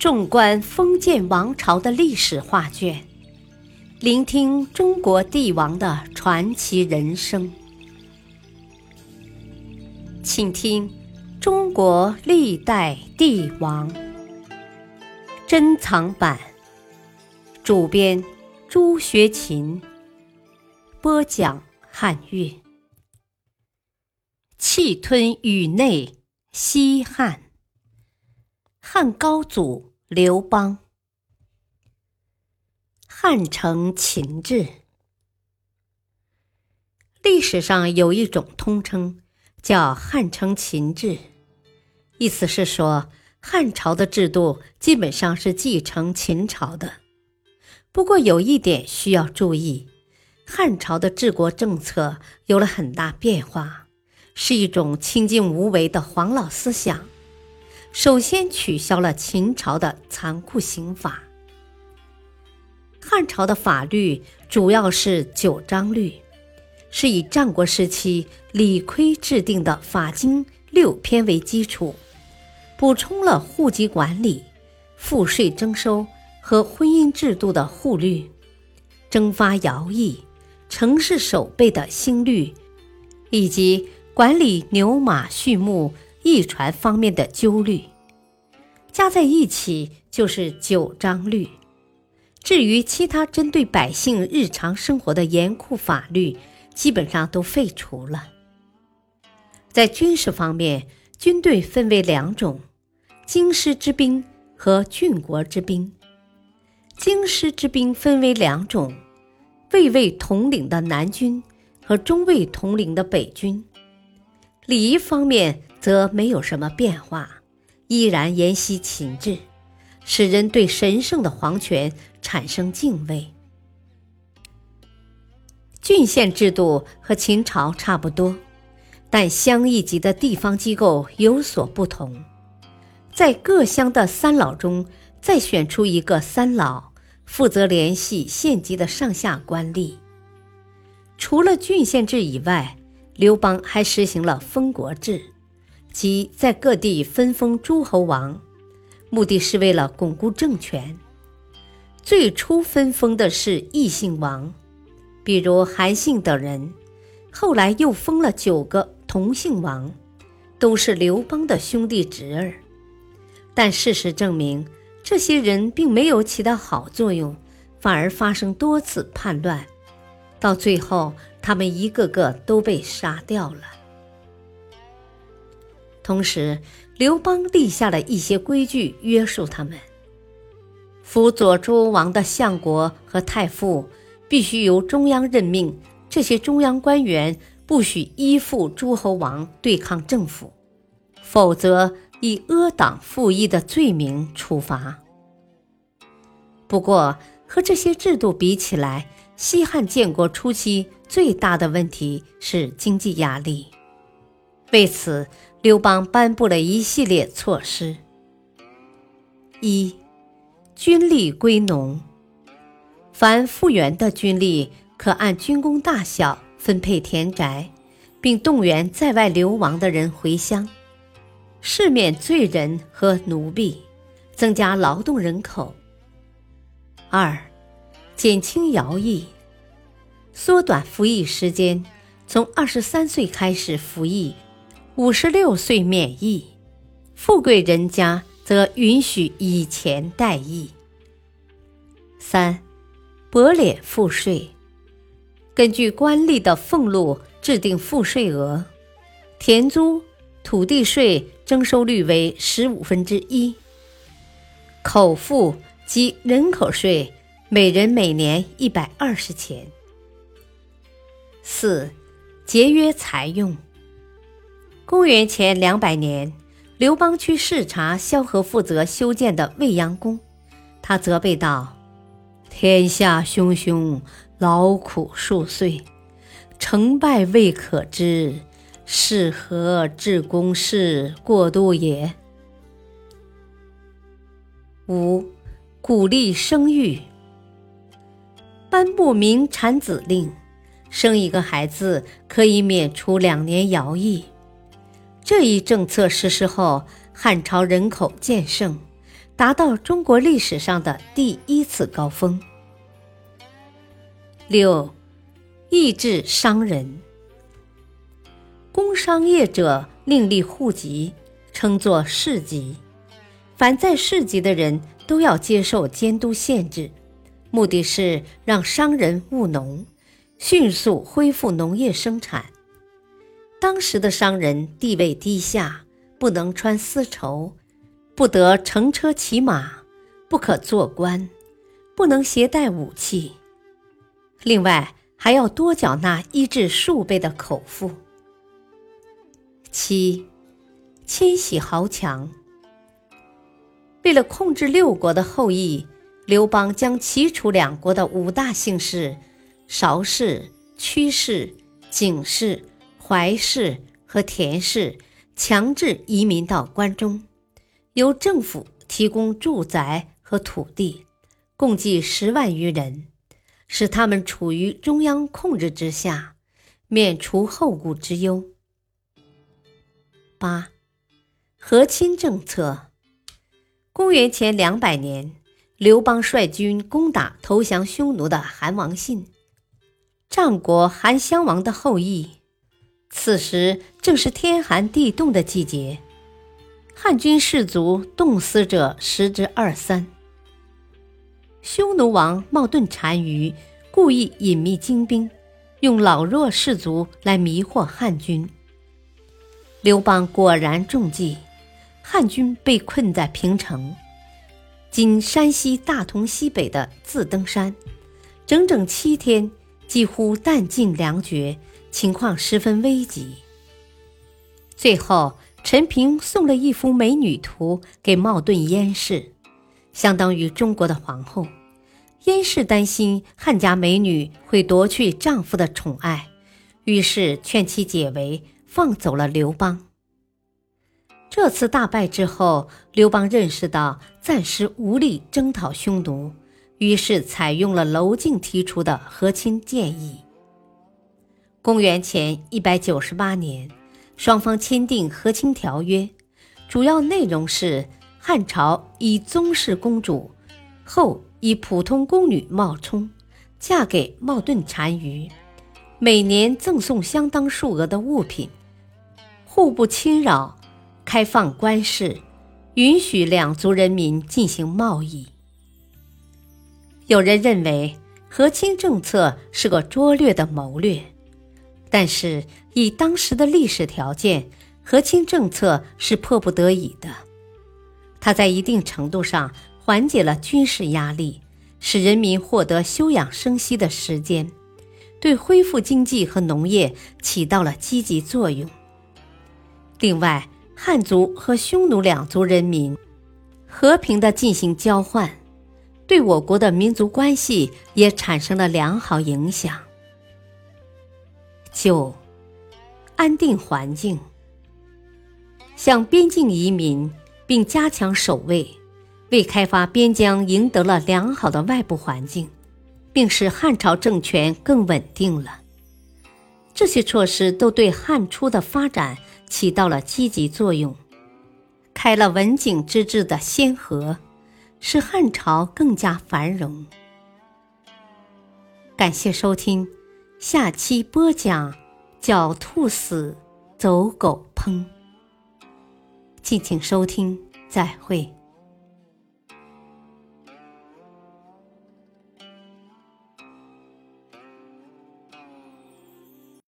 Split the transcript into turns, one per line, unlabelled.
纵观封建王朝的历史画卷，聆听中国帝王的传奇人生，请听《中国历代帝王》珍藏版，主编朱学勤，播讲汉乐，气吞宇内，西汉，汉高祖。刘邦，汉承秦制。历史上有一种通称，叫汉承秦制，意思是说汉朝的制度基本上是继承秦朝的。不过有一点需要注意，汉朝的治国政策有了很大变化，是一种清静无为的黄老思想。首先取消了秦朝的残酷刑法。汉朝的法律主要是九章律，是以战国时期李悝制定的法经六篇为基础，补充了户籍管理、赋税征收和婚姻制度的户律，征发徭役、城市守备的新律，以及管理牛马畜牧。一传方面的纠律，加在一起就是九章律。至于其他针对百姓日常生活的严酷法律，基本上都废除了。在军事方面，军队分为两种：京师之兵和郡国之兵。京师之兵分为两种：卫尉统领的南军和中尉统领的北军。礼仪方面。则没有什么变化，依然沿袭秦制，使人对神圣的皇权产生敬畏。郡县制度和秦朝差不多，但乡一级的地方机构有所不同，在各乡的三老中再选出一个三老，负责联系县级的上下官吏。除了郡县制以外，刘邦还实行了封国制。即在各地分封诸侯王，目的是为了巩固政权。最初分封的是异姓王，比如韩信等人；后来又封了九个同姓王，都是刘邦的兄弟侄儿。但事实证明，这些人并没有起到好作用，反而发生多次叛乱，到最后他们一个个都被杀掉了。同时，刘邦立下了一些规矩约束他们：辅佐诸侯王的相国和太傅必须由中央任命，这些中央官员不许依附诸侯王对抗政府，否则以阿党附议的罪名处罚。不过，和这些制度比起来，西汉建国初期最大的问题是经济压力，为此。刘邦颁布了一系列措施：一、军吏归农，凡复员的军吏可按军功大小分配田宅，并动员在外流亡的人回乡，赦免罪人和奴婢，增加劳动人口。二、减轻徭役，缩短服役时间，从二十三岁开始服役。五十六岁免役，富贵人家则允许以钱代役。三，薄敛赋税，根据官吏的俸禄制定赋税额，田租、土地税征收率为十五分之一，口赋及人口税每人每年一百二十钱。四，节约财用。公元前两百年，刘邦去视察萧何负责修建的未央宫，他责备道：“天下汹汹，劳苦数岁，成败未可知，是何治公事过度也？”五、鼓励生育，颁布明产子令，生一个孩子可以免除两年徭役。这一政策实施后，汉朝人口渐盛，达到中国历史上的第一次高峰。六，抑制商人。工商业者另立户籍，称作市级。凡在市级的人都要接受监督限制，目的是让商人务农，迅速恢复农业生产。当时的商人地位低下，不能穿丝绸，不得乘车骑马，不可做官，不能携带武器。另外，还要多缴纳一至数倍的口赋。七，迁徙豪强。为了控制六国的后裔，刘邦将齐楚两国的五大姓氏——邵氏、屈氏、景氏、怀氏和田氏——强制移民到关中，由政府提供住宅和土地，共计十万余人，使他们处于中央控制之下，免除后顾之忧。八，和亲政策。公元前两百年，刘邦率军攻打投降匈奴的韩王信，战国韩襄王的后裔。此时正是天寒地冻的季节，汉军士卒冻死者十之二三。匈奴王冒顿单于故意隐秘精兵，用老弱士卒来迷惑汉军。刘邦果然中计，汉军被困在平城（今山西大同西北的自登山），整整七天，几乎弹尽粮绝，情况十分危急。最后，陈平送了一幅美女图给冒顿燕氏，相当于中国的皇后。燕氏担心汉家美女会夺去丈夫的宠爱，于是劝其解围。放走了刘邦。这次大败之后，刘邦认识到暂时无力征讨匈奴，于是采用了娄敬提出的和亲建议。公元前一百九十八年，双方签订和亲条约，主要内容是汉朝以宗室公主，后以普通宫女冒充，嫁给冒顿单于，每年赠送相当数额的物品。互不侵扰，开放关市，允许两族人民进行贸易。有人认为和亲政策是个拙劣的谋略，但是以当时的历史条件，和亲政策是迫不得已的。它在一定程度上缓解了军事压力，使人民获得休养生息的时间，对恢复经济和农业起到了积极作用。另外，汉族和匈奴两族人民和平的进行交换，对我国的民族关系也产生了良好影响。九，安定环境，向边境移民并加强守卫，为开发边疆赢得了良好的外部环境，并使汉朝政权更稳定了。这些措施都对汉初的发展。起到了积极作用，开了文景之治的先河，使汉朝更加繁荣。感谢收听，下期播讲“狡兔死，走狗烹”。敬请收听，再会。